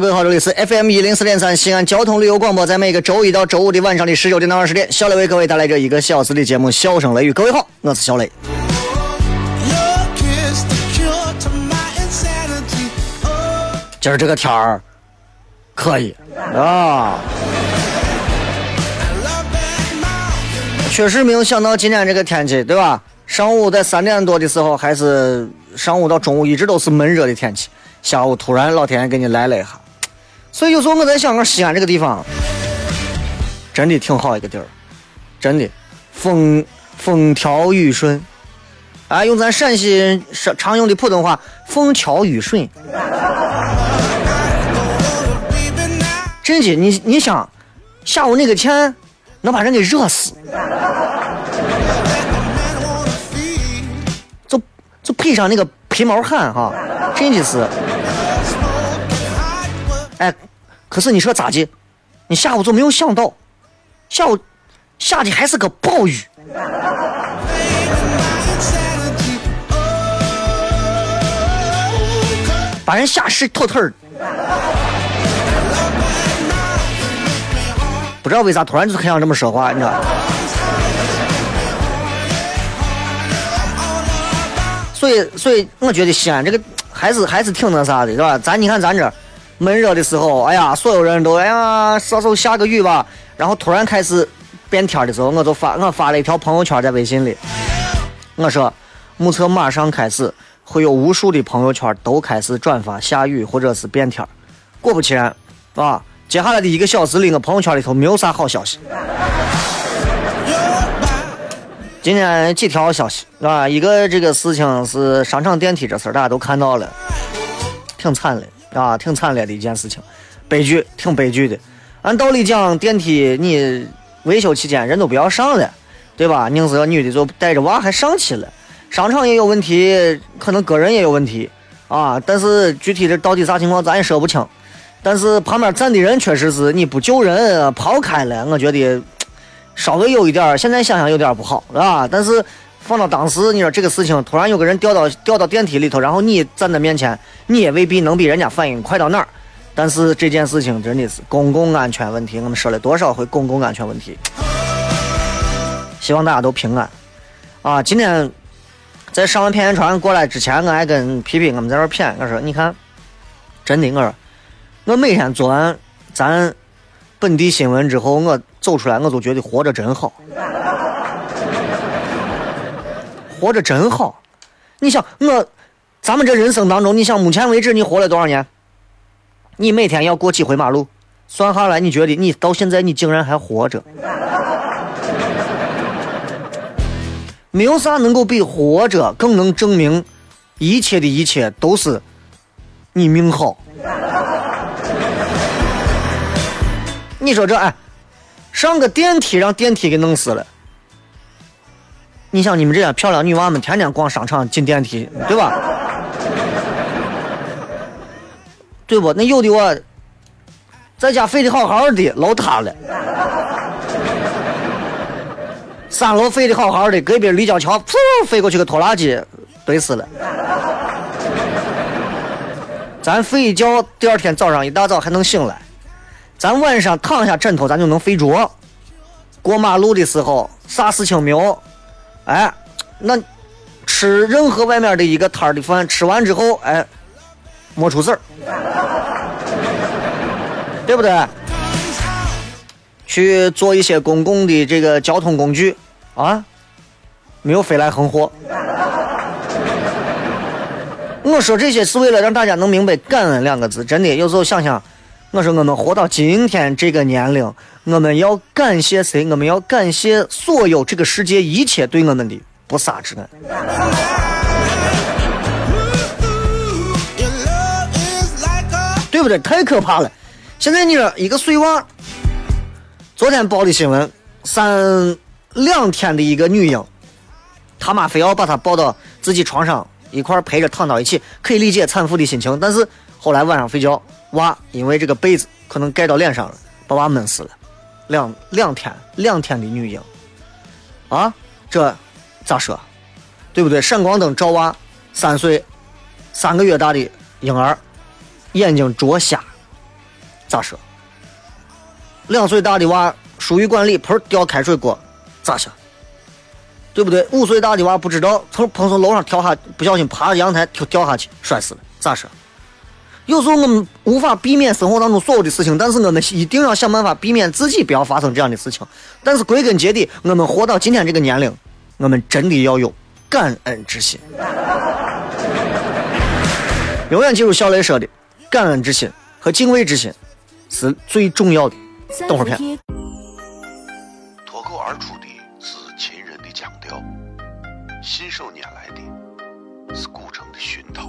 各位好，这里是 FM 一零四点三西安交通旅游广播，在每个周一到周五的晚上的十九点到二十点，小雷为各位带来这一个小时的节目《笑声雷雨》。各位好，我是小雷。今儿这个天儿可以啊，确实没有想到今天这个天气，对吧？上午在三点多的时候，还是上午到中午一直都是闷热的天气。下午突然老天爷给你来了一下，所以有时候我在想，西安这个地方真的挺好一个地儿，真的风风调雨顺，啊，用咱陕西常常用的普通话，风调雨顺。真的，你你想下午那个天能把人给热死，就就配上那个皮毛汗哈，真的是。哎，可是你说咋的？你下午就没有想到，下午下的还是个暴雨，把人吓湿透透儿。不知道为啥突然就很想这么说话，你知道？所以，所以我觉得西安这个还是还是挺那啥的，是吧？咱你看咱这。闷热的时候，哎呀，所有人都哎呀，啥时候下个雨吧？然后突然开始变天的时候，我就发我发了一条朋友圈在微信里，我说，目测马上开始会有无数的朋友圈都开始转发下雨或者是变天果不其然，啊，接下来的一个小时里，我朋友圈里头没有啥好消息。今天几条消息，啊，一个这个事情是商场电梯这事，大家都看到了，挺惨的。啊，挺惨烈的一件事情，悲剧，挺悲剧的。按道理讲，电梯你维修期间人都不要上了，对吧？宁是个女的就带着娃还上去了。商场也有问题，可能个人也有问题啊。但是具体的到底啥情况咱也说不清。但是旁边站的人确实是你不救人跑开了，我觉得 稍微有一点，现在想想有点不好，是吧？但是。放到当时，你说这个事情突然有个人掉到掉到电梯里头，然后你站在面前，你也未必能比人家反应快到哪儿。但是这件事情真的是公共安全问题，我们说了多少回公共安全问题？希望大家都平安啊！今天在上完片言传过来之前，我还跟皮皮我们在这谝，我说你看，真的，我说我每天做完咱本地新闻之后，我走出来我都觉得活着真好。活着真好，你想我，咱们这人生当中，你想目前为止你活了多少年？你每天要过几回马路？算下来，你觉得你到现在你竟然还活着？没有啥能够比活着更能证明一切的一切都是你命好。你说这哎，上个电梯让电梯给弄死了。你像你们这些漂亮女娃们天天逛商场进电梯，对吧？对不？那有的我在家睡得好好的，楼塌了，三楼飞得好好的，隔壁立交桥噗飞过去个拖拉机，怼死了。咱睡一觉，第二天早上一大早还能醒来。咱晚上躺下枕头，咱就能睡着。过马路的时候，啥事情没有？哎，那吃任何外面的一个摊儿的饭，吃完之后，哎，没出事儿，对不对？去坐一些公共的这个交通工具啊，没有飞来横祸。我说这些是为了让大家能明白“感恩”两个字。真的，有时候想想，我说我们活到今天这个年龄，我们要感谢谁？我们要感谢所有这个世界一切对我们的不杀之恩，对不对？太可怕了！现在你说一个碎娃，昨天报的新闻，三两天的一个女婴，他妈非要把她抱到自己床上。一块陪着躺到一起，可以理解产妇的心情。但是后来晚上睡觉，娃因为这个被子可能盖到脸上了，把娃闷死了。两两天，两天的女婴，啊，这咋说？对不对？闪光灯照娃，三岁，三个月大的婴儿，眼睛灼瞎，咋说？两岁大的娃疏于管理，盆掉开水锅，咋想？对不对？五岁大的娃不知道从碰从楼上跳下，不小心爬阳台跳掉下去摔死了，咋说？有时候我们无法避免生活当中所有的事情，但是我们一定要想办法避免自己不要发生这样的事情。但是归根结底，我们活到今天这个年龄，我们真的要有感恩之心。永远记住小雷说的，感恩之心和敬畏之心是最重要的。等会儿片。脱口而出的是秦人的腔调。信手拈来的是古城的熏陶，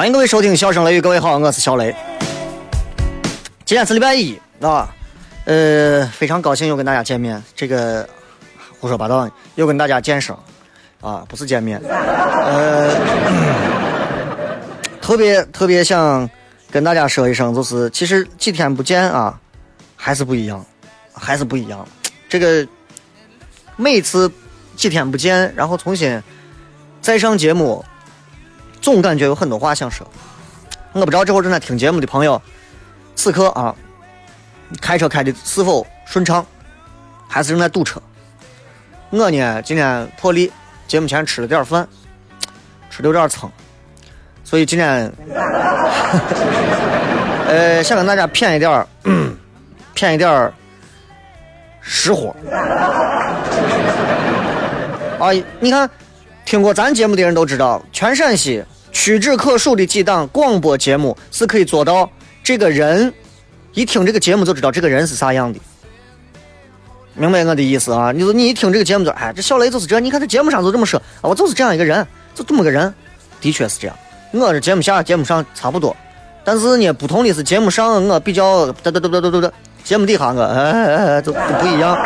欢迎各位收听《笑声雷雨》，各位好，我是小雷。今天是礼拜一啊，呃，非常高兴又跟大家见面。这个胡说八道，又跟大家见声啊，不是见面。呃，特别特别想跟大家说一声，就是其实几天不见啊，还是不一样，还是不一样。这个每次几天不见，然后重新再上节目。总感觉有很多话想说，我不知道这会儿正在听节目的朋友，此刻啊，开车开的是否顺畅，还是正在堵车？我呢，今天破例节目前吃了点饭，吃的有点撑，所以今天，呃，想跟大家谝一点儿，谝一点儿实货。啊，你看。听过咱节目的人都知道，全陕西屈指可数的几档广播节目是可以做到这个人一听这个节目就知道这个人是啥样的，明白我的意思啊？你说你一听这个节目就哎，这小雷就是这，你看这节目上就这么说啊，我就是这样一个人，就这么个人，的确是这样。我这节目下节目上差不多，但是呢，不同的是节目上我比较哒哒哒哒哒哒哒，节目底下我哎哎哎就不一样。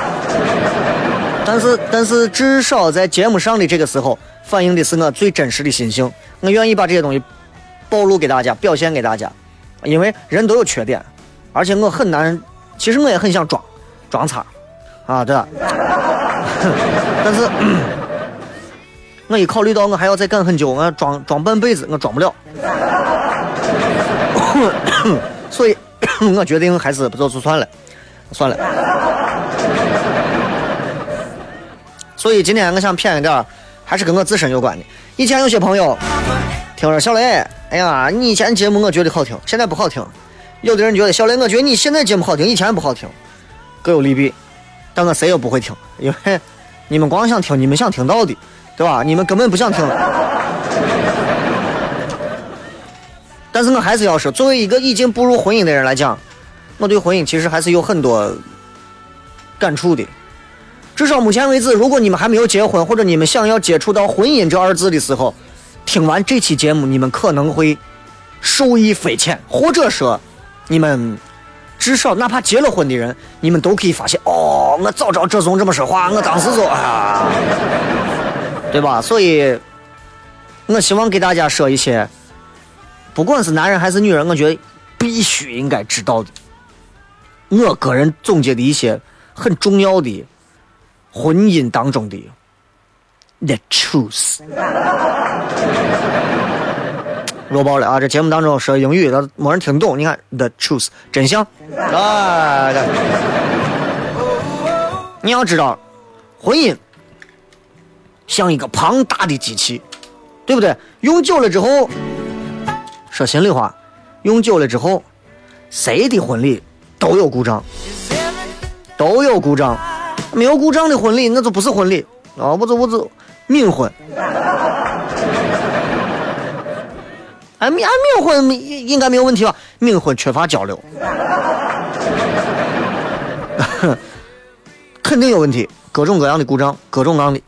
但是但是至少在节目上的这个时候。反映的是我最真实的心情，我愿意把这些东西暴露给大家，表现给大家，因为人都有缺点，而且我很难，其实我也很想装，装叉，啊，对吧？但是，我一考虑到我还要再干很久，我装装半辈子，我装不了，所以，我决定还是不做就算了，算了。所以今天我想偏一点，还是跟我自身有关的。以前有些朋友听说小雷，哎呀，你以前节目我觉得好听，现在不好听。有的人觉得小雷，我觉得你现在节目好听，以前不好听，各有利弊。但我谁也不会听，因为你们光想听你们想听到的，对吧？你们根本不想听。但是我还是要说，作为一个已经步入婚姻的人来讲，我对婚姻其实还是有很多感触的。至少目前为止，如果你们还没有结婚，或者你们想要接触到婚姻这二字的时候，听完这期节目，你们可能会受益匪浅，或者说，你们。至少哪怕结了婚的人，你们都可以发现哦，我早知道这种这么说话，我当时就啊，对吧？所以，我希望给大家说一些，不管是男人还是女人，我觉得必须应该知道的，我个人总结的一些很重要的婚姻当中的 the truth。弱爆了啊！这节目当中说英语，他没人听懂。你看，the truth，真相啊！你要知道，婚姻像一个庞大的机器，对不对？用久了之后，说心里话，用久了之后，谁的婚礼都有故障，都有故障。没有故障的婚礼，那就不是婚礼啊！我就我就冥婚。哎冥哎冥婚应应该没有问题吧？冥婚缺乏交流，肯定有问题，各种各样的故障，各种各样的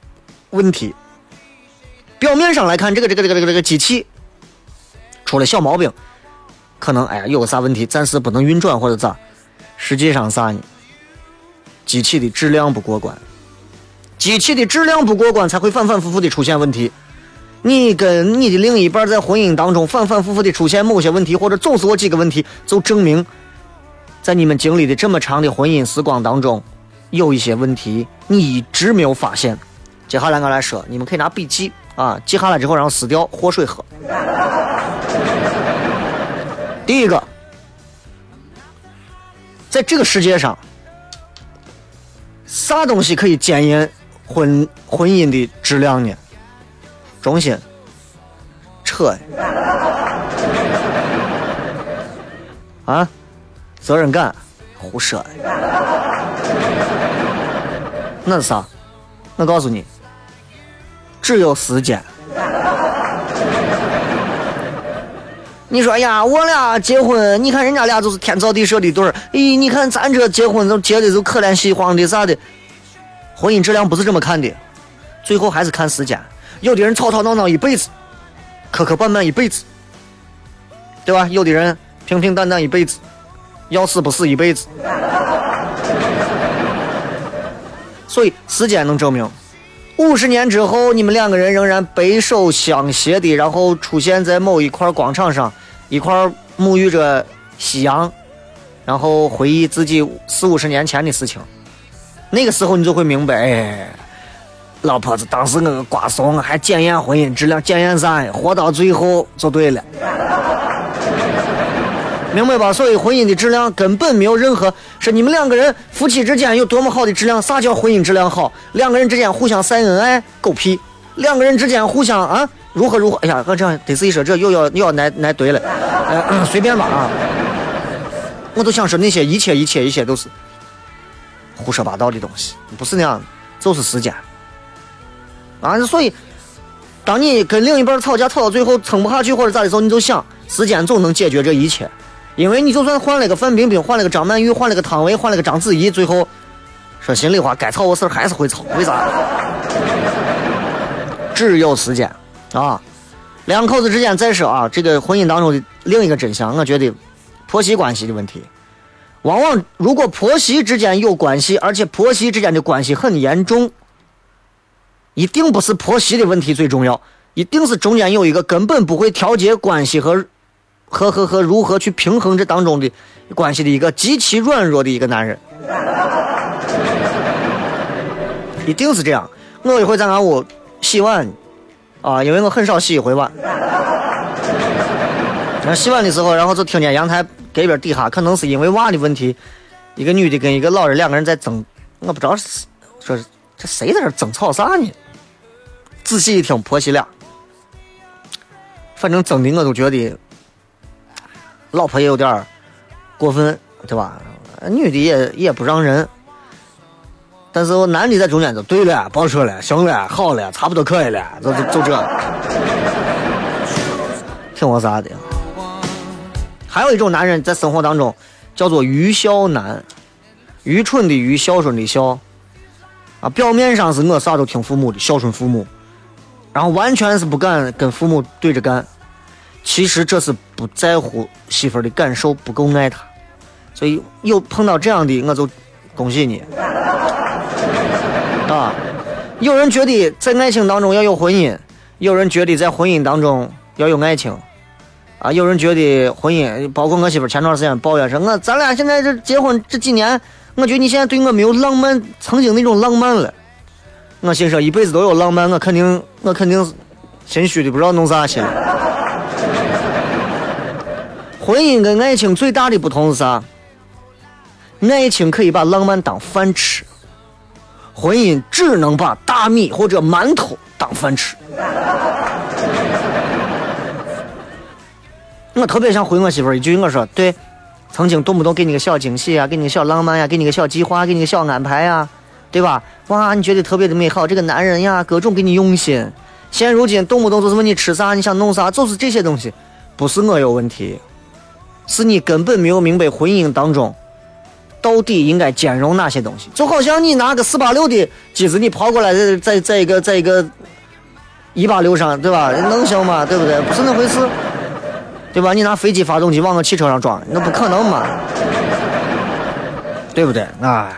问题。表面上来看，这个这个这个这个这个机器出了小毛病，可能哎呀有个啥问题，暂时不能运转或者咋？实际上啥呢？机器的质量不过关，机器的质量不过关，才会反反复复的出现问题。你跟你的另一半在婚姻当中反反复复的出现某些问题，或者总是我几个问题，就证明在你们经历的这么长的婚姻时光当中，有一些问题你一直没有发现。接下来我来说，你们可以拿笔记啊，记下来之后然后撕掉，活水喝。第一个，在这个世界上，啥东西可以检验婚婚姻的质量呢？中心，扯 啊，责任感，胡说，那是啥？我告诉你，只有时间。你说呀，我俩结婚，你看人家俩就是天造地设的对儿，咦，你看咱这结婚都结的就可怜兮慌的啥的，婚姻质量不是这么看的，最后还是看时间。有的人吵吵闹闹一辈子，磕磕绊绊一辈子，对吧？有的人平平淡淡一辈子，要死不死一辈子。所以时间能证明，五十年之后，你们两个人仍然白手相携的，然后出现在某一块广场上，一块沐浴着夕阳，然后回忆自己四五十年前的事情。那个时候，你就会明白，哎。老婆子，当时我个瓜怂还检验婚姻质量，检验啥呀？活到最后就对了，明白吧？所以婚姻的质量根本没有任何是你们两个人夫妻之间有多么好的质量。啥叫婚姻质量好？两个人之间互相晒恩爱，狗屁！两个人之间互相啊，如何如何？哎呀，我这样得是一说这又要又要来来对了，呃，随便吧啊！我都想说那些一切一切一切都是胡说八道的东西，不是那样，就是时间。啊，所以，当你跟另一半吵架吵到最后撑不下去或者咋的时候，你就想，时间总能解决这一切，因为你就算换了个范冰冰，换了个张曼玉，换了个汤唯，换了个章子怡，最后，说心里话，该吵的事还是会吵，为啥？只有时间啊！两口子之间再说啊，这个婚姻当中的另一个真相，我觉得婆媳关系的问题，往往如果婆媳之间有关系，而且婆媳之间的关系很严重。一定不是婆媳的问题最重要，一定是中间有一个根本不会调节关系和和和和如何去平衡这当中的关系的一个极其软弱的一个男人，一定是这样。我一会在俺屋洗碗，啊，因为我很少洗一回碗。那洗碗的时候，然后就听见阳台隔壁底下，可能是因为娃的问题，一个女的跟一个老人两个人在争，我不知道是说是。这谁在这争吵啥呢？仔细一听，婆媳俩，反正争的我都觉得，老婆也有点过分，对吧？女的也也不让人，但是我男的在中间就对了，别说了，行了，好了，差不多可以了，就就就这，挺我啥的。还有一种男人在生活当中叫做愚孝男，愚蠢的愚，孝顺的孝，啊，表面上是我啥都听父母的，孝顺父母，然后完全是不敢跟父母对着干，其实这是不在乎媳妇的感受，不够爱她。所以有碰到这样的，我就恭喜你 啊！有人觉得在爱情当中要有婚姻，有人觉得在婚姻当中要有爱情，啊，有人觉得婚姻，包括我媳妇前段时间抱怨说，我咱俩现在这结婚这几年，我觉得你现在对我没有浪漫，曾经那种浪漫了。我心说一辈子都有浪漫，我肯定我肯定心虚的不知道弄啥去。婚姻跟爱情最大的不同是啥？爱情可以把浪漫当饭吃，婚姻只能把大米或者馒头当饭吃。我特别想回我媳妇一句，我说对，曾经动不动给你个小惊喜啊，给你个小浪漫呀，给你个小计划，给你个小安排呀，对吧？哇，你觉得特别的美好，这个男人呀，各种给你用心。现如今动不动就是问你吃啥，你想弄啥，就是这些东西，不是我有问题，是你根本没有明白婚姻当中。到底应该兼容哪些东西？就好像你拿个四八六的机子，你跑过来，在在在一个在一个一八六上，对吧？能行吗？对不对？不是那回事，对吧？你拿飞机发动机往个汽车上装，那不可能嘛？对不对？啊！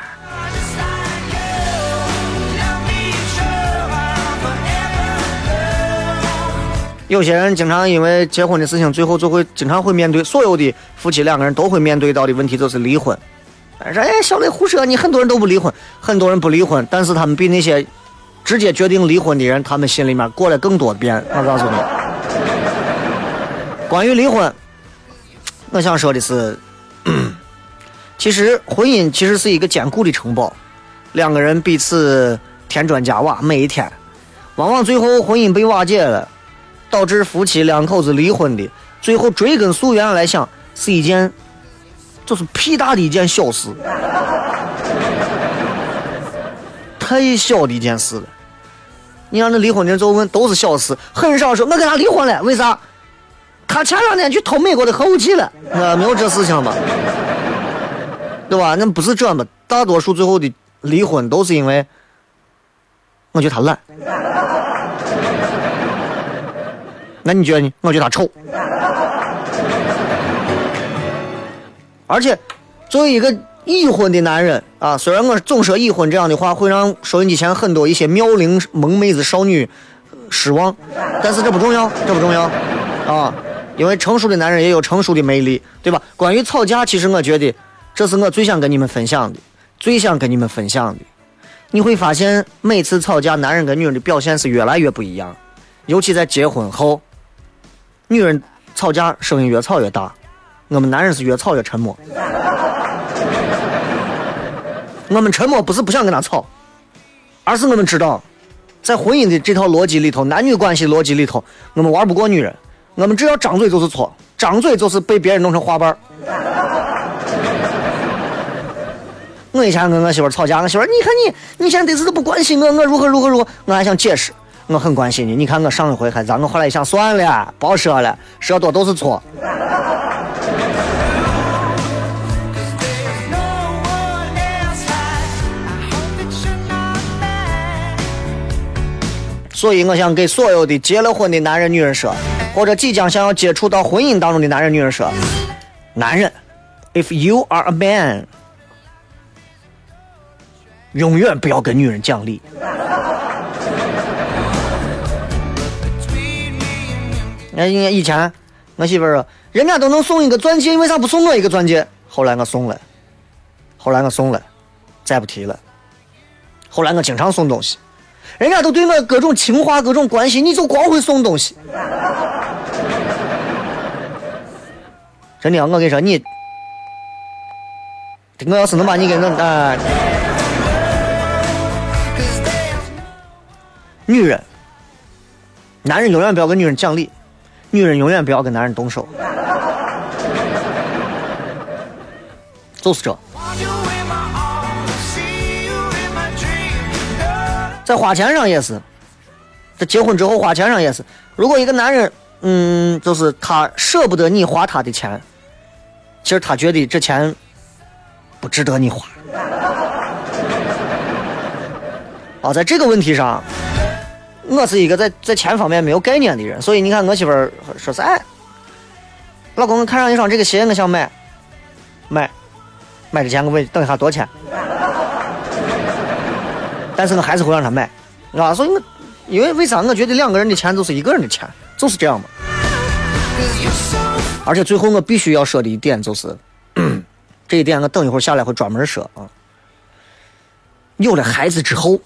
有些人经常因为结婚的事情，最后就会经常会面对所有的夫妻两个人都会面对到的问题，就是离婚。说哎，小雷胡说，你很多人都不离婚，很多人不离婚，但是他们比那些直接决定离婚的人，他们心里面过了更多遍。我告诉你，关于离婚，我想说的是，其实婚姻其实是一个坚固的城堡，两个人彼此添砖加瓦，每一天，往往最后婚姻被瓦解了，导致夫妻两口子离婚的，最后追根溯源来想，是一件。就是屁大的一件小事，太小的一件事了。你让那离婚的人就问，都是小事，很少说我跟他离婚了，为啥？他前两天去偷美国的核武器了，啊，没有这事情吧？对吧？那不是这么，大多数最后的离婚都是因为，我觉得他懒。那你觉得呢？我觉得他丑。而且，作为一个已婚的男人啊，虽然我总说已婚这样的话会让收音机前很多一些妙龄萌妹子少女失望，但是这不重要，这不重要啊，因为成熟的男人也有成熟的魅力，对吧？关于吵架，其实我觉得这是我最想跟你们分享的，最想跟你们分享的。你会发现，每次吵架，男人跟女人的表现是越来越不一样，尤其在结婚后，女人吵架声音越吵越大。我们男人是越吵越沉默。我们沉默不是不想跟他吵，而是我们知道，在婚姻的这套逻辑里头，男女关系逻辑里头，我们玩不过女人。我们只要张嘴就是错，张嘴就是被别人弄成花瓣。我以前跟我媳妇吵架，我媳妇你看你，你现在这次都不关心我，我如何如何如何，我还想解释，我很关心你。你看我上一回还咋，我后来一想算了，别说了，说多都是错。所以，我想给所有的结了婚的男人、女人说，或者即将想要接触到婚姻当中的男人、女人说：男人，if you are a man，永远不要跟女人讲理。那以前我媳妇儿说，人家都能送一个钻戒，你为啥不送我一个钻戒？后来我送了，后来我送了，再不提了。后来我经常送东西。人家都对我各种情话、各种关心，你就光会送东西。真的，我跟你说，你，我要是能把你给弄啊。女人，男人永远不要跟女人讲理，女人永远不要跟男人动手，就是这。在花钱上也是，在结婚之后花钱上也是。如果一个男人，嗯，就是他舍不得你花他的钱，其实他觉得这钱不值得你花。啊，在这个问题上，我是一个在在钱方面没有概念的人，所以你看我媳妇儿说是哎，老公，我看上一双这个鞋，我想买，买，买之前我问等一下多少钱，但是我还是会让他买，啊，所以我因为为啥？我觉得两个人的钱就是一个人的钱，就是这样嘛。而且最后我必须要说的一点就是，这一点我等一会儿下来会专门说啊。有了孩子之后。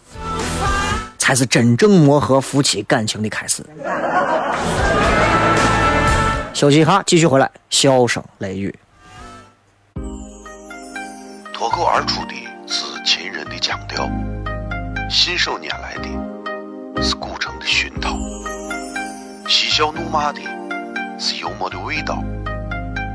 才是真正磨合夫妻感情的开始。休息一下，继续回来，笑声雷雨。脱口而出的是秦人的腔调，信手拈来的是古城的熏陶，嬉笑怒骂的是幽默的味道，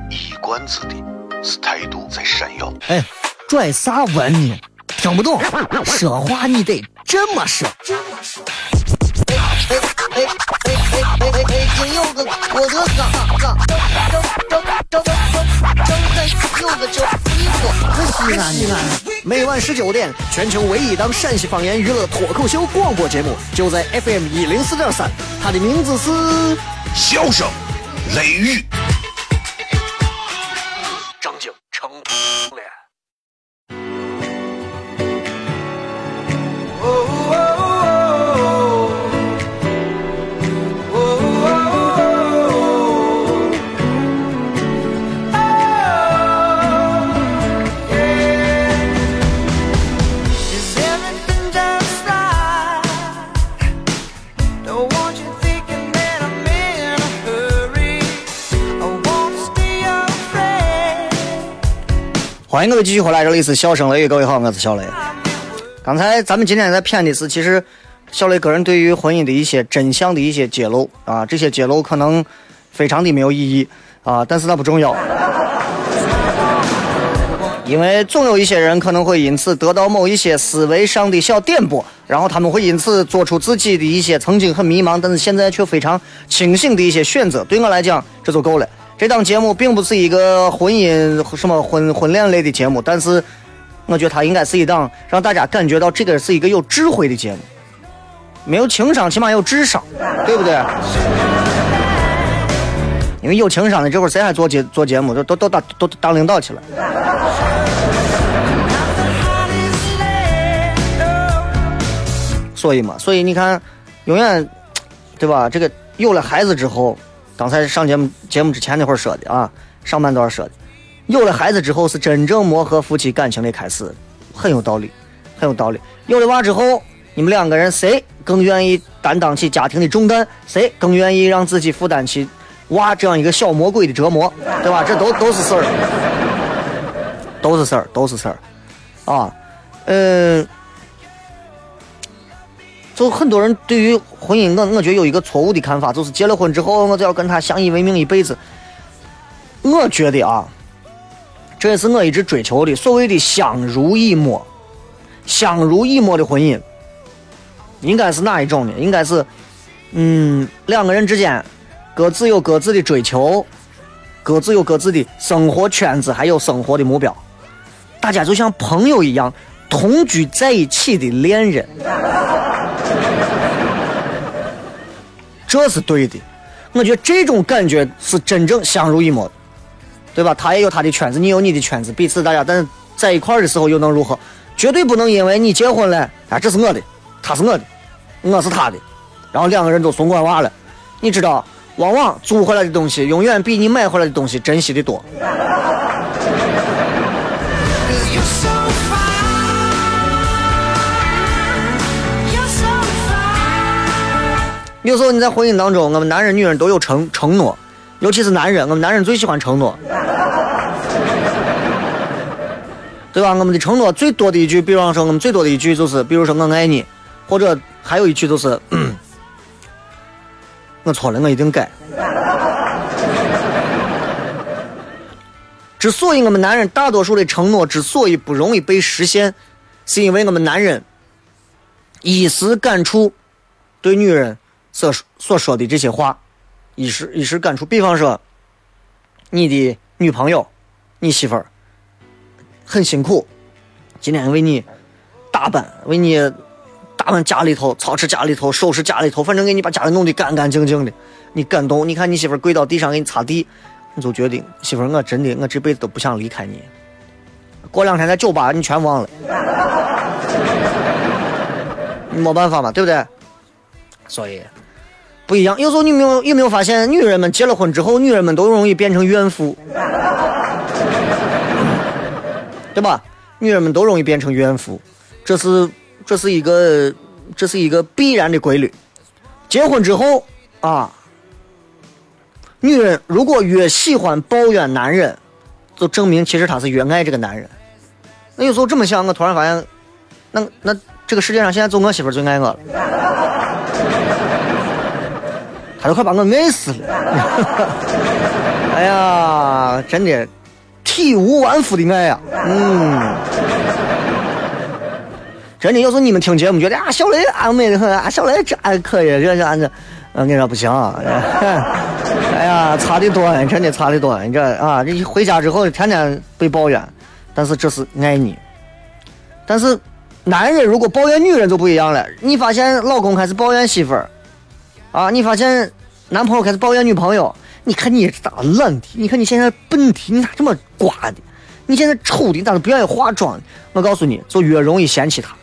一冠子的是态度在闪耀。哎，拽啥文呢？听不懂，说话你得。这么说。哎哎哎哎哎哎哎！北京有个郭德纲，张张张张张张有个叫李波，西安西安。每晚十九点，全球唯一档陕西方言娱乐脱口秀广播节目，就在 FM 一零四点三。它的名字是《笑声雷雨》。迎各位继续回来，这里是笑声雷雨，各位好，我是小雷。刚才咱们今天在骗的是，其实小雷个人对于婚姻的一些真相的一些揭露啊，这些揭露可能非常的没有意义啊，但是那不重要，因为总有一些人可能会因此得到某一些思维上的小点拨，然后他们会因此做出自己的一些曾经很迷茫，但是现在却非常清醒的一些选择。对我来讲，这就够了。这档节目并不是一个婚姻什么婚婚恋类的节目，但是我觉得它应该是一档让大家感觉到这个是一个有智慧的节目，没有情商，起码有智商，对不对？因为有情商的这会儿谁还做节做节目？都都都当都当领导去了。所以嘛，所以你看，永远，对吧？这个有了孩子之后。刚才上节目节目之前那会儿说的啊，上半段说的，有了孩子之后是真正磨合夫妻感情的开始，很有道理，很有道理。有了娃之后，你们两个人谁更愿意担当起家庭的重担，谁更愿意让自己负担起娃这样一个小魔鬼的折磨，对吧？这都都是事儿，都是事儿，都是事儿，啊，嗯。就很多人对于婚姻，我我觉得有一个错误的看法，就是结了婚之后，我就要跟他相依为命一辈子。我觉得啊，这也是我一直追求的，所谓的相濡以沫。相濡以沫的婚姻，应该是哪一种呢？应该是，嗯，两个人之间各自有各自的追求，各自有各自的生活圈子，还有生活的目标，大家就像朋友一样同居在一起的恋人。这是对的，我觉得这种感觉是真正相濡以沫，对吧？他也有他的圈子，你有你的圈子，彼此大家，但是在一块儿的时候又能如何？绝对不能因为你结婚了，啊，这是我的，他是我的，我是他的，然后两个人都送管娃了。你知道，往往租回来的东西永远比你买回来的东西珍惜的多。有时候你在婚姻当中，我们男人、女人都有承承诺，尤其是男人，我们男人最喜欢承诺，对吧？我们的承诺最多的一句，比方说我们最多的一句就是，比如说我爱你，或者还有一句就是，我错了，我一定改。之所以我们男人大多数的承诺之所以不容易被实现，是因为我们男人一时感触，对女人所所说的这些话，一时一时感触。比方说，你的女朋友、你媳妇儿很辛苦，今天为你打扮，为你打扮家里头、操持家里头、收拾家里头，反正给你把家里弄得干干净净的，你感动。你看你媳妇儿跪到地上给你擦地。你就觉得，媳妇儿，我真的，我这辈子都不想离开你。过两天在酒吧，你全忘了，你 没办法嘛，对不对？所以不一样。有时候你没有有没有发现，女人们结了婚之后，女人们都容易变成怨妇，对吧？女人们都容易变成怨妇，这是这是一个这是一个必然的规律。结婚之后啊。女人如果越喜欢抱怨男人，就证明其实她是越爱这个男人。那有时候这么想，我突然发现，那那这个世界上现在就我媳妇最爱我了，他都快把我爱死了。哎呀，真的体无完肤的爱呀，嗯，真的要是你们听节目觉得啊，小雷啊美的很啊，小雷这还可以，这这这。我跟你说不行，啊 哎呀，差的多，真的差的多。你这啊，这一回家之后天天被抱怨，但是这是爱你。但是男人如果抱怨女人就不一样了。你发现老公开始抱怨媳妇儿，啊，你发现男朋友开始抱怨女朋友，你看你咋懒的？你看你现在笨的？你咋这么瓜的？你现在丑的？你咋都不愿意化妆？我告诉你，就越容易嫌弃他。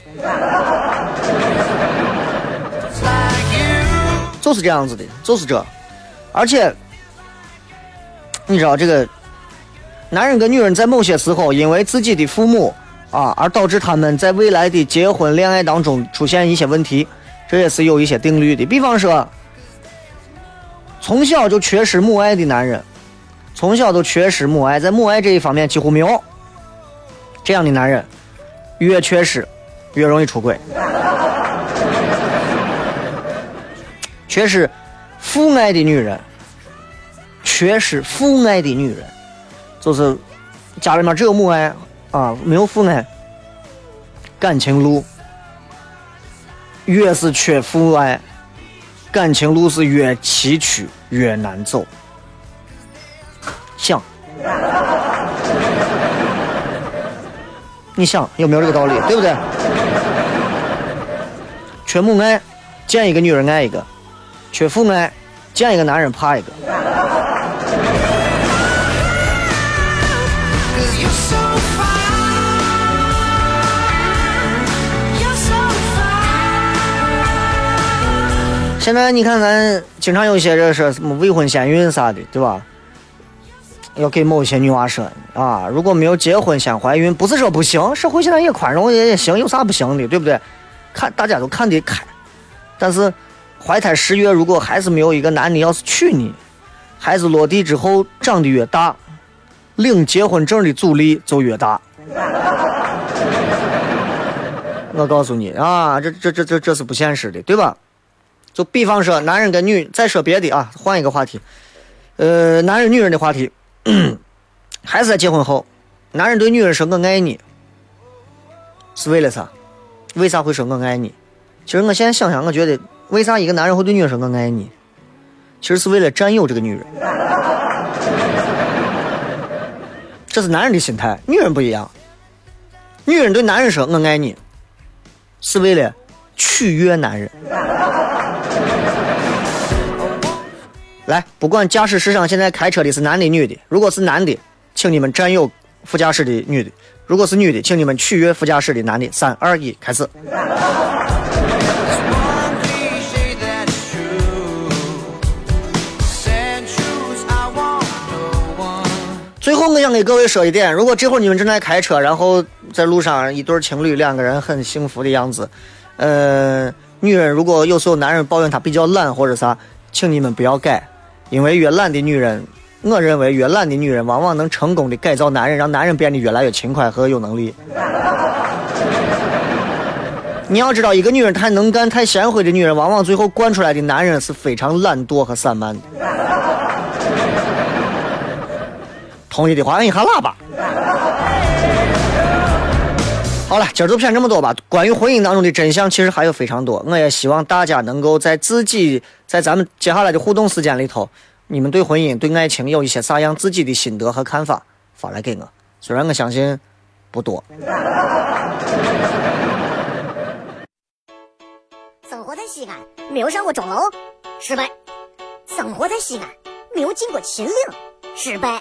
就是这样子的，就是这，而且你知道这个，男人跟女人在某些时候因为自己的父母啊，而导致他们在未来的结婚恋爱当中出现一些问题，这也是有一些定律的。比方说，从小就缺失母爱的男人，从小都缺失母爱，在母爱这一方面几乎没有，这样的男人越缺失越容易出轨。缺失父爱的女人，缺失父爱的女人，就是家里面只有母爱啊，没有父爱，感情路越是缺父爱，感情路是越崎岖越难走。想，你想有没有这个道理？对不对？缺母爱，见一个女人爱一个。缺父爱，见一个男人怕一个。现在你看，咱经常有些人说什么未婚先孕啥的，对吧？要给某些女娃说啊，如果没有结婚先怀孕，不是说不行，社会现在也宽容也也行，有啥不行的，对不对？看大家都看得开，但是。怀胎十月，如果还是没有一个男的要是娶你，孩子落地之后长得越大，领结婚证的阻力就越大。我告诉你啊，这这这这这是不现实的，对吧？就比方说，男人跟女，再说别的啊，换一个话题，呃，男人女人的话题，还是在结婚后，男人对女人说“我爱你”，是为了啥？为啥会说“我爱你”？其实我现在想想，我觉得。为啥一个男人会对女人说“我爱你”？其实是为了占有这个女人。这是男人的心态，女人不一样。女人对男人说“我爱你”，是为了取悦男人。来，不管驾驶室上现在开车的是男的女的，如果是男的，请你们占有副驾驶的女的；如果是女的，请你们取悦副驾驶的男的。三二一，开始。最后，我想给各位说一点：如果这会儿你们正在开车，然后在路上一对情侣两个人很幸福的样子，呃，女人如果有时候男人抱怨她比较懒或者啥，请你们不要改，因为越懒的女人，我认为越懒的女人往往能成功的改造男人，让男人变得越来越勤快和有能力。你要知道，一个女人太能干、太贤惠的女人，往往最后惯出来的男人是非常懒惰和散漫的。同意的话，按一下喇叭。好了，今儿就骗这么多吧。关于婚姻当中的真相，其实还有非常多。我也希望大家能够在自己在咱们接下来的互动时间里头，你们对婚姻、对爱情有一些啥样自己的心得和看法，发来给我。虽然我相信不多。生活在西安，没有上过钟楼，失败；生活在西安，没有进过秦岭，失败；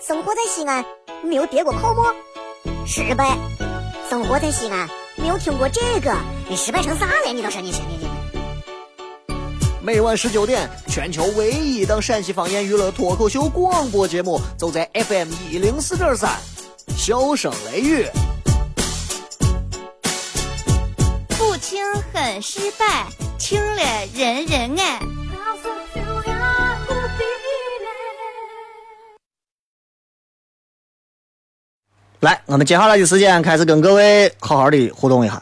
生活在西安，没有跌过泡沫，失败。生活在西安，没有听过这个，你失败成啥了？你倒是你你你。每晚十九点，全球唯一档陕西方言娱乐脱口秀广播节目，就在 FM 一零四点三，笑声雷雨。不听很失败，听了人人爱。来，我们接下来的时间开始跟各位好好的互动一下。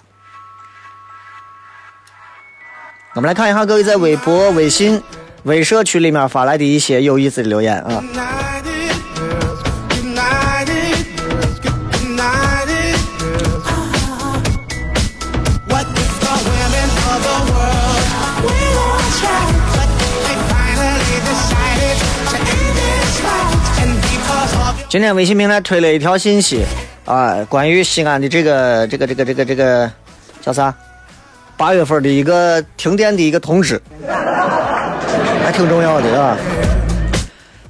我们来看一下各位在微博、微信、微社区里面发来的一些有意思的留言啊。今天微信平台推了一条信息，啊，关于西安的这个这个这个这个这个叫啥？八月份的一个停电的一个通知，还挺重要的啊。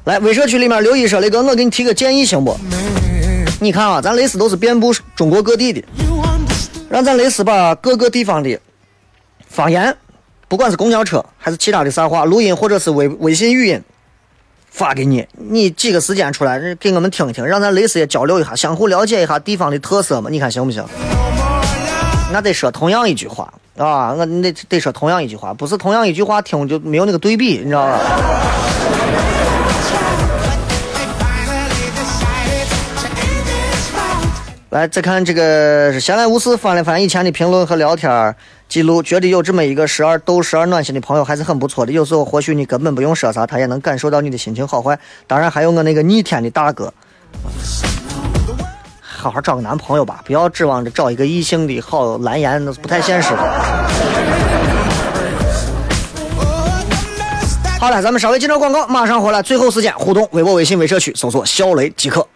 来，微社区里面刘一说雷哥，我给你提个建议行不？你看啊，咱类似都是遍布中国各地的，让咱类似把各个地方的方言，不管是公交车还是其他的啥话，录音或者是微微信语音。发给你，你几个时间出来给我们听听，让咱类似也交流一下，相互了解一下地方的特色嘛？你看行不行？那得说同样一句话啊，我得得说同样一句话，不是同样一句话听就没有那个对比，你知道吧？来，再看这个闲来无事翻了翻以前的评论和聊天记录，觉得有这么一个时而逗时而暖心的朋友还是很不错的。有时候或许你根本不用说啥，他也能感受到你的心情好坏。当然还有我那个逆天的大哥，好好找个男朋友吧，不要指望着找一个异性的好蓝颜，那是不太现实的。好了，咱们稍微接着广告，马上回来。最后时间互动，微博、微信、微社区搜索“肖雷即可”。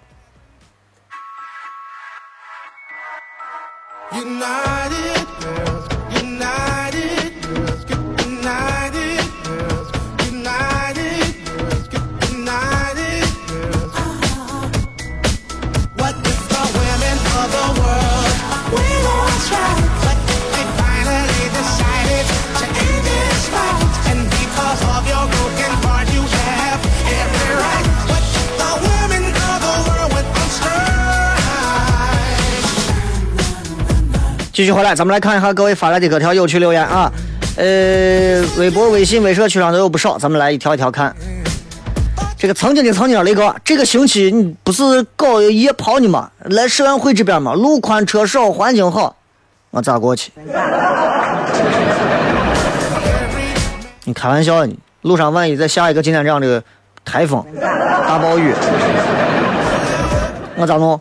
继续回来，咱们来看一下各位发来的各条有趣留言啊。呃，微博、微信、微社区上都有不少，咱们来一条一条看。这个曾经的曾经，雷哥，这个星期你不是搞夜跑呢吗？来社员会这边吗？路宽车少，环境好，我咋过去？你开玩笑呢？路上万一再下一个今天这样的台风、大暴雨，我咋弄？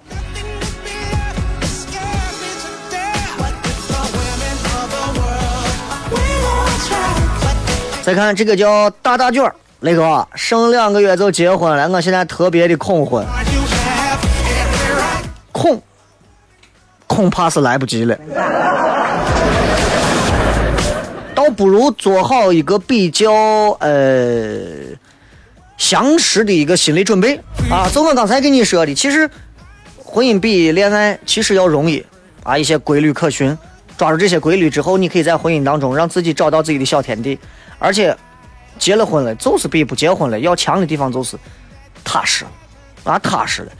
再看这个叫大大卷儿，雷哥，剩两个月就结婚了，我现在特别的恐婚，恐，恐怕是来不及了，倒不如做好一个比较呃详实的一个心理准备啊。就我刚才跟你说的，其实婚姻比恋爱其实要容易啊，一些规律可循，抓住这些规律之后，你可以在婚姻当中让自己找到自己的小天地。而且，结了婚了，就是比不结婚了要强的地方就是踏实，啊，踏实的，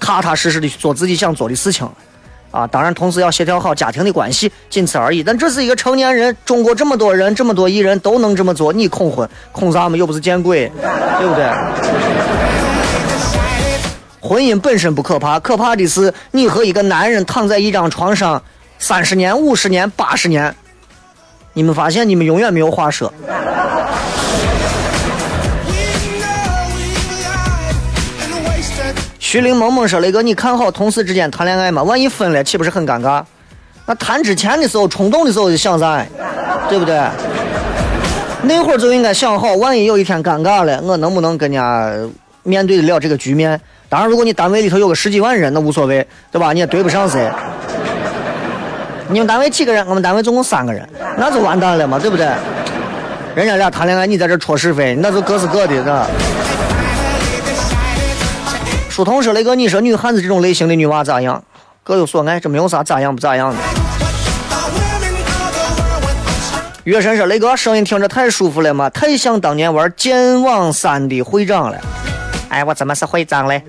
踏踏实实的去做自己想做的事情，啊，当然同时要协调好家庭的关系，仅此而已。但这是一个成年人，中国这么多人，这么多艺人都能这么做，你恐婚，恐啥嘛？又不是见鬼，对不对？婚姻本身不可怕，可怕的是你和一个男人躺在一张床上。三十年、五十年、八十年，你们发现你们永远没有话说。徐凌萌萌说了一个：“你看好同事之间谈恋爱吗？万一分了，岂不是很尴尬？那谈之前的时候，冲动的时候就想啥，对不对？那会儿就应该想好，万一有一天尴尬了，我能不能跟人家面对得了这个局面？当然，如果你单位里头有个十几万人，那无所谓，对吧？你也对不上谁。你们单位几个人？我们单位总共三个人，那就完蛋了嘛，对不对？人家俩谈恋爱，你在这戳是非，那就各是各的，是吧？”书童说雷哥，你说女汉子这种类型的女娃咋样？各有所爱，这没有啥咋样不咋样的。月神说：“雷哥，声音听着太舒服了嘛，太像当年玩剑网三的会长了。”哎，我怎么是会长嘞？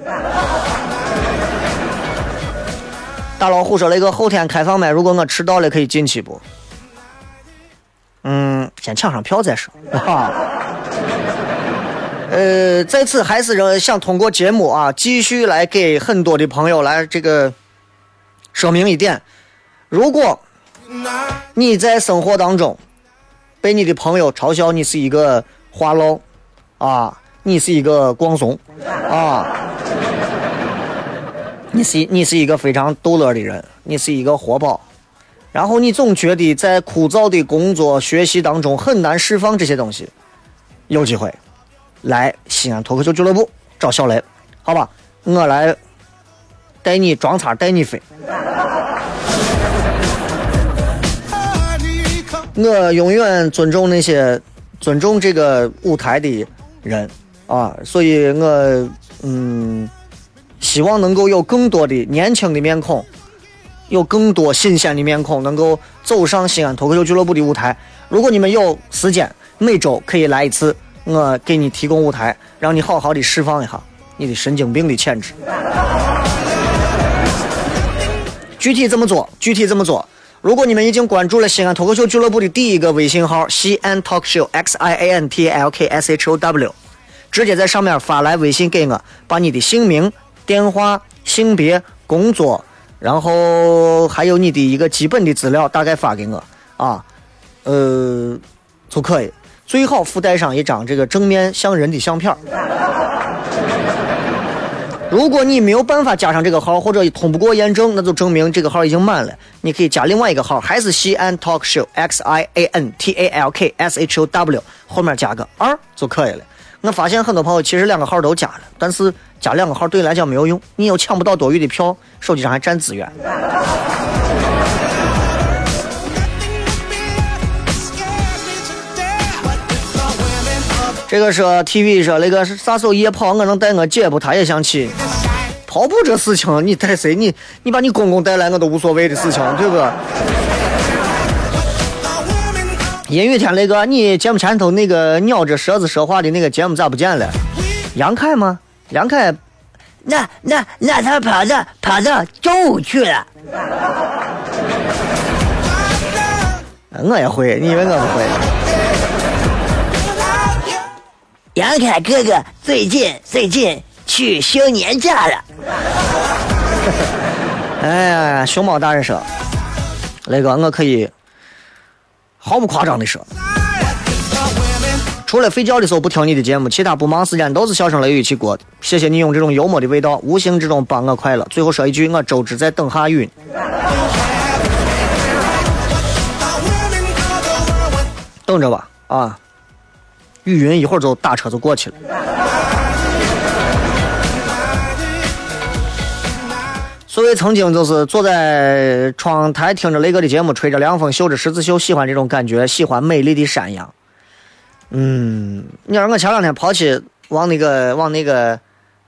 大老虎说：“雷哥，后天开放麦，如果我迟到了，可以进去不？”嗯，先抢上票再说。呃，在此还是想通过节目啊，继续来给很多的朋友来这个说明一点：如果你在生活当中被你的朋友嘲笑你是一个话唠啊，你是一个光怂啊，你是你是一个非常逗乐的人，你是一个活宝，然后你总觉得在枯燥的工作学习当中很难释放这些东西，有机会。来西安脱口秀俱乐部找小雷，好吧，我来带你装叉，带你飞。我永远尊重那些尊重这个舞台的人啊，所以我嗯，希望能够有更多的年轻的面孔，有更多新鲜的面孔能够走上西安脱口秀俱乐部的舞台。如果你们有时间，每周可以来一次。我给你提供舞台，让你好好的释放一下你的神经病的潜质。具体怎么做？具体怎么做？如果你们已经关注了西安脱口秀俱乐部的第一个微信号“西安 talk show x i a n t l k s h o w”，直接在上面发来微信给我，把你的姓名、电话、性别、工作，然后还有你的一个基本的资料，大概发给我啊，呃，就可以。最好附带上一张这个正面像人的相片 如果你没有办法加上这个号，或者通不过验证，那就证明这个号已经满了。你可以加另外一个号，还是西安 talk show x i a n t a l k s h o w，后面加个二就可以了。我发现很多朋友其实两个号都加了，但是加两个号对你来讲没有用，你又抢不到多余的票，手机上还占资源。这个说 TV 说那个啥时候夜跑，我能带我姐不？她也想去跑步。这事情你带谁？你你把你公公带来我都无所谓的事情，对不对？阴雨天雷哥，你节目前头那个鸟着舌子说话的那个节目咋不见了？杨凯吗？杨凯，那那那他跑到跑到中午去了。我也会，你以为我不会？杨凯哥哥最近最近去休年假了。哎呀，熊猫大人说，雷哥，我可以毫不夸张的说，除了睡觉的时候不听你的节目，其他不忙时间都是笑声雷雨去过。谢谢你用这种幽默的味道，无形之中帮我快乐。最后说一句，我周知在等下雨。等着吧，啊。雨云一会儿就打车就过去了。所谓曾经就是坐在窗台听着雷哥的节目，吹着凉风，绣着十字绣，喜欢这种感觉，喜欢美丽的山羊。嗯，你让我前两天跑去往那个往那个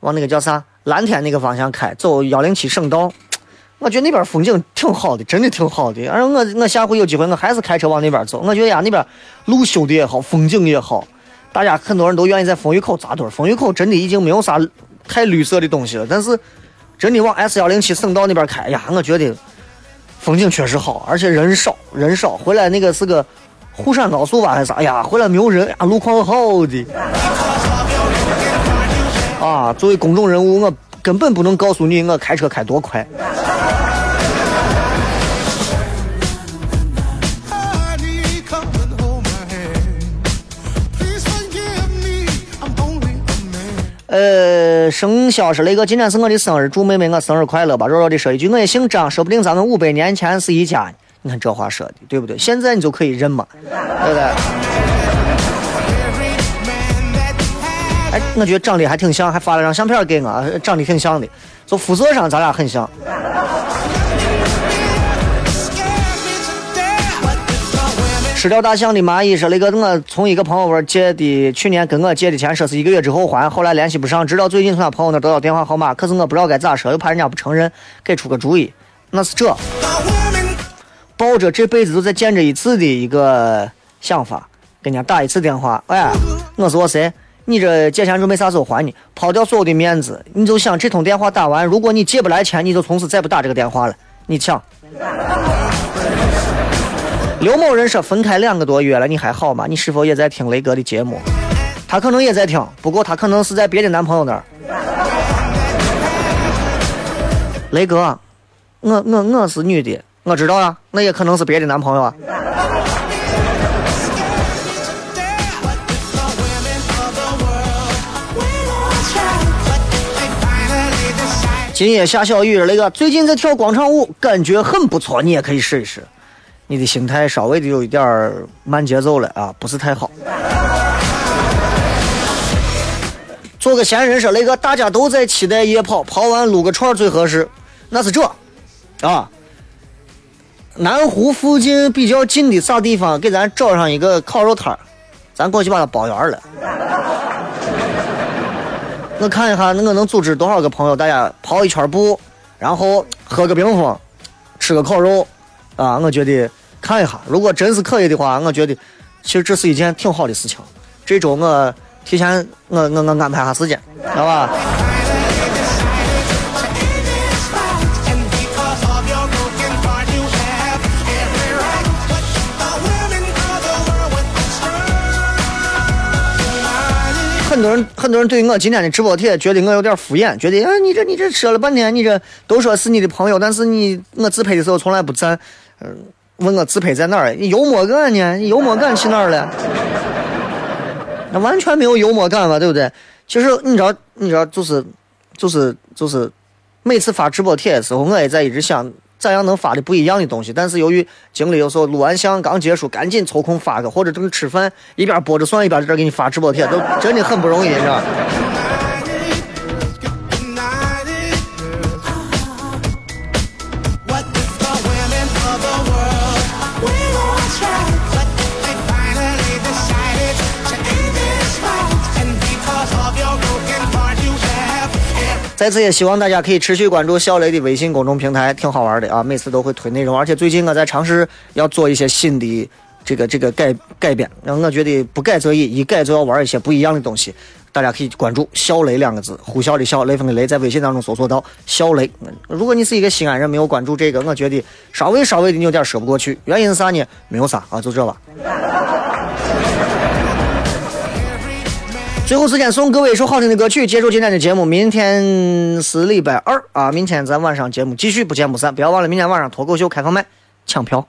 往那个叫啥蓝天那个方向开，走幺零七省道，我觉得那边风景挺好的，真的挺好的。而我我下回有机会，我还是开车往那边走。我觉得呀，那边路修的也好，风景也好。大家很多人都愿意在风雨口扎堆，风雨口真的已经没有啥太绿色的东西了。但是，真的往 S 幺零七省道那边开呀，我觉得风景确实好，而且人少人少。回来那个是个沪山高速吧还是啥？呀，回来没有人啊，路况好的。啊，作为公众人物，我根本不能告诉你我开车开多快。呃，生肖是那个，今天是我的生日，祝妹妹我生日快乐吧。弱弱的说一句，我也姓张，说不定咱们五百年前是一家。你看这话说的对不对？现在你就可以认嘛，对不对？哎，我觉得长得还挺像，还发了张相片给我，长得挺像的，就肤色上咱俩很像。吃掉大象的蚂蚁说那个我从一个朋友那借的，去年跟我借的钱，说是一个月之后还，后来联系不上，直到最近从他朋友那得到电话号码，可是我不知道该咋说，又怕人家不承认，给出个主意。那是这，抱着这辈子都再见这一次的一个想法，跟人家打一次电话。哎，我是我谁？你这借钱准备啥时候还你？抛掉所有的面子，你就想这通电话打完，如果你借不来钱，你就从此再不打这个电话了。你抢。刘某人说分开两个多月了，你还好吗？你是否也在听雷哥的节目？他可能也在听，不过他可能是在别的男朋友那儿。雷哥，我我我是女的，我知道啊，那也可能是别的男朋友啊。今夜下小雨，那个最近在跳广场舞，感觉很不错，你也可以试一试。你的心态稍微的有一点儿慢节奏了啊，不是太好。做个闲人说那个大家都在期待夜跑，跑完撸个串最合适。那是这啊，南湖附近比较近的啥地方？给咱找上一个烤肉摊儿咱过去把它包圆了。我看一下，那我能组织多少个朋友？大家跑一圈步，然后喝个冰峰，吃个烤肉。啊，我觉得看一下，如果真是可以的话，我觉得其实这是一件挺好的事情。这周我提前，我我我安排下时间，知道吧？很多人很多人对于我今天的直播帖觉得我有点敷衍，觉得啊你这你这说了半天，你这都说是你的朋友，但是你我自拍的时候从来不赞。问我自拍在哪儿？你幽默感呢？你幽默感去哪儿了？那完全没有幽默感嘛，对不对？其实你知道，你知道，就是就是就是，每次发直播帖的时候，我也在一直想咋样能发的不一样的东西。但是由于精力有时候录完像刚结束，赶紧抽空发个，或者正吃饭一边剥着蒜一边在这给你发直播帖，都真的很不容易，你知道。在此也希望大家可以持续关注小雷的微信公众平台，挺好玩的啊！每次都会推内容，而且最近我在尝试要做一些新的这个这个改改变，让我觉得不改则已，一改就要玩一些不一样的东西。大家可以关注“小雷”两个字，呼啸的啸，雷锋的雷，在微信当中搜索到“小雷”。如果你是一个西安人，没有关注这个，我觉得稍微稍微的有点说不过去。原因是啥呢？没有啥啊，就这吧。最后时间送各位一首好听的歌曲，结束今天的节目。明天是礼拜二啊，明天咱晚上节目继续不见不散。不要忘了，明天晚上脱口秀开放麦抢票。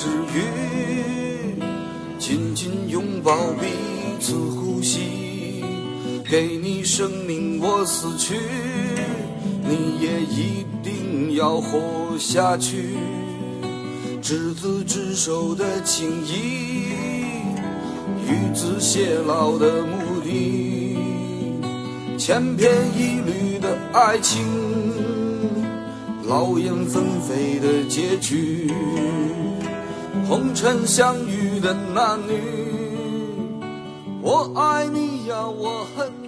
沫两只鱼，紧紧拥抱彼此呼吸。给你生命我死去，你也一定要活下去。执子之手的情谊，与子偕老的目的，千篇一律的爱情，劳燕分飞的结局，红尘相遇的男女，我爱你呀，我恨。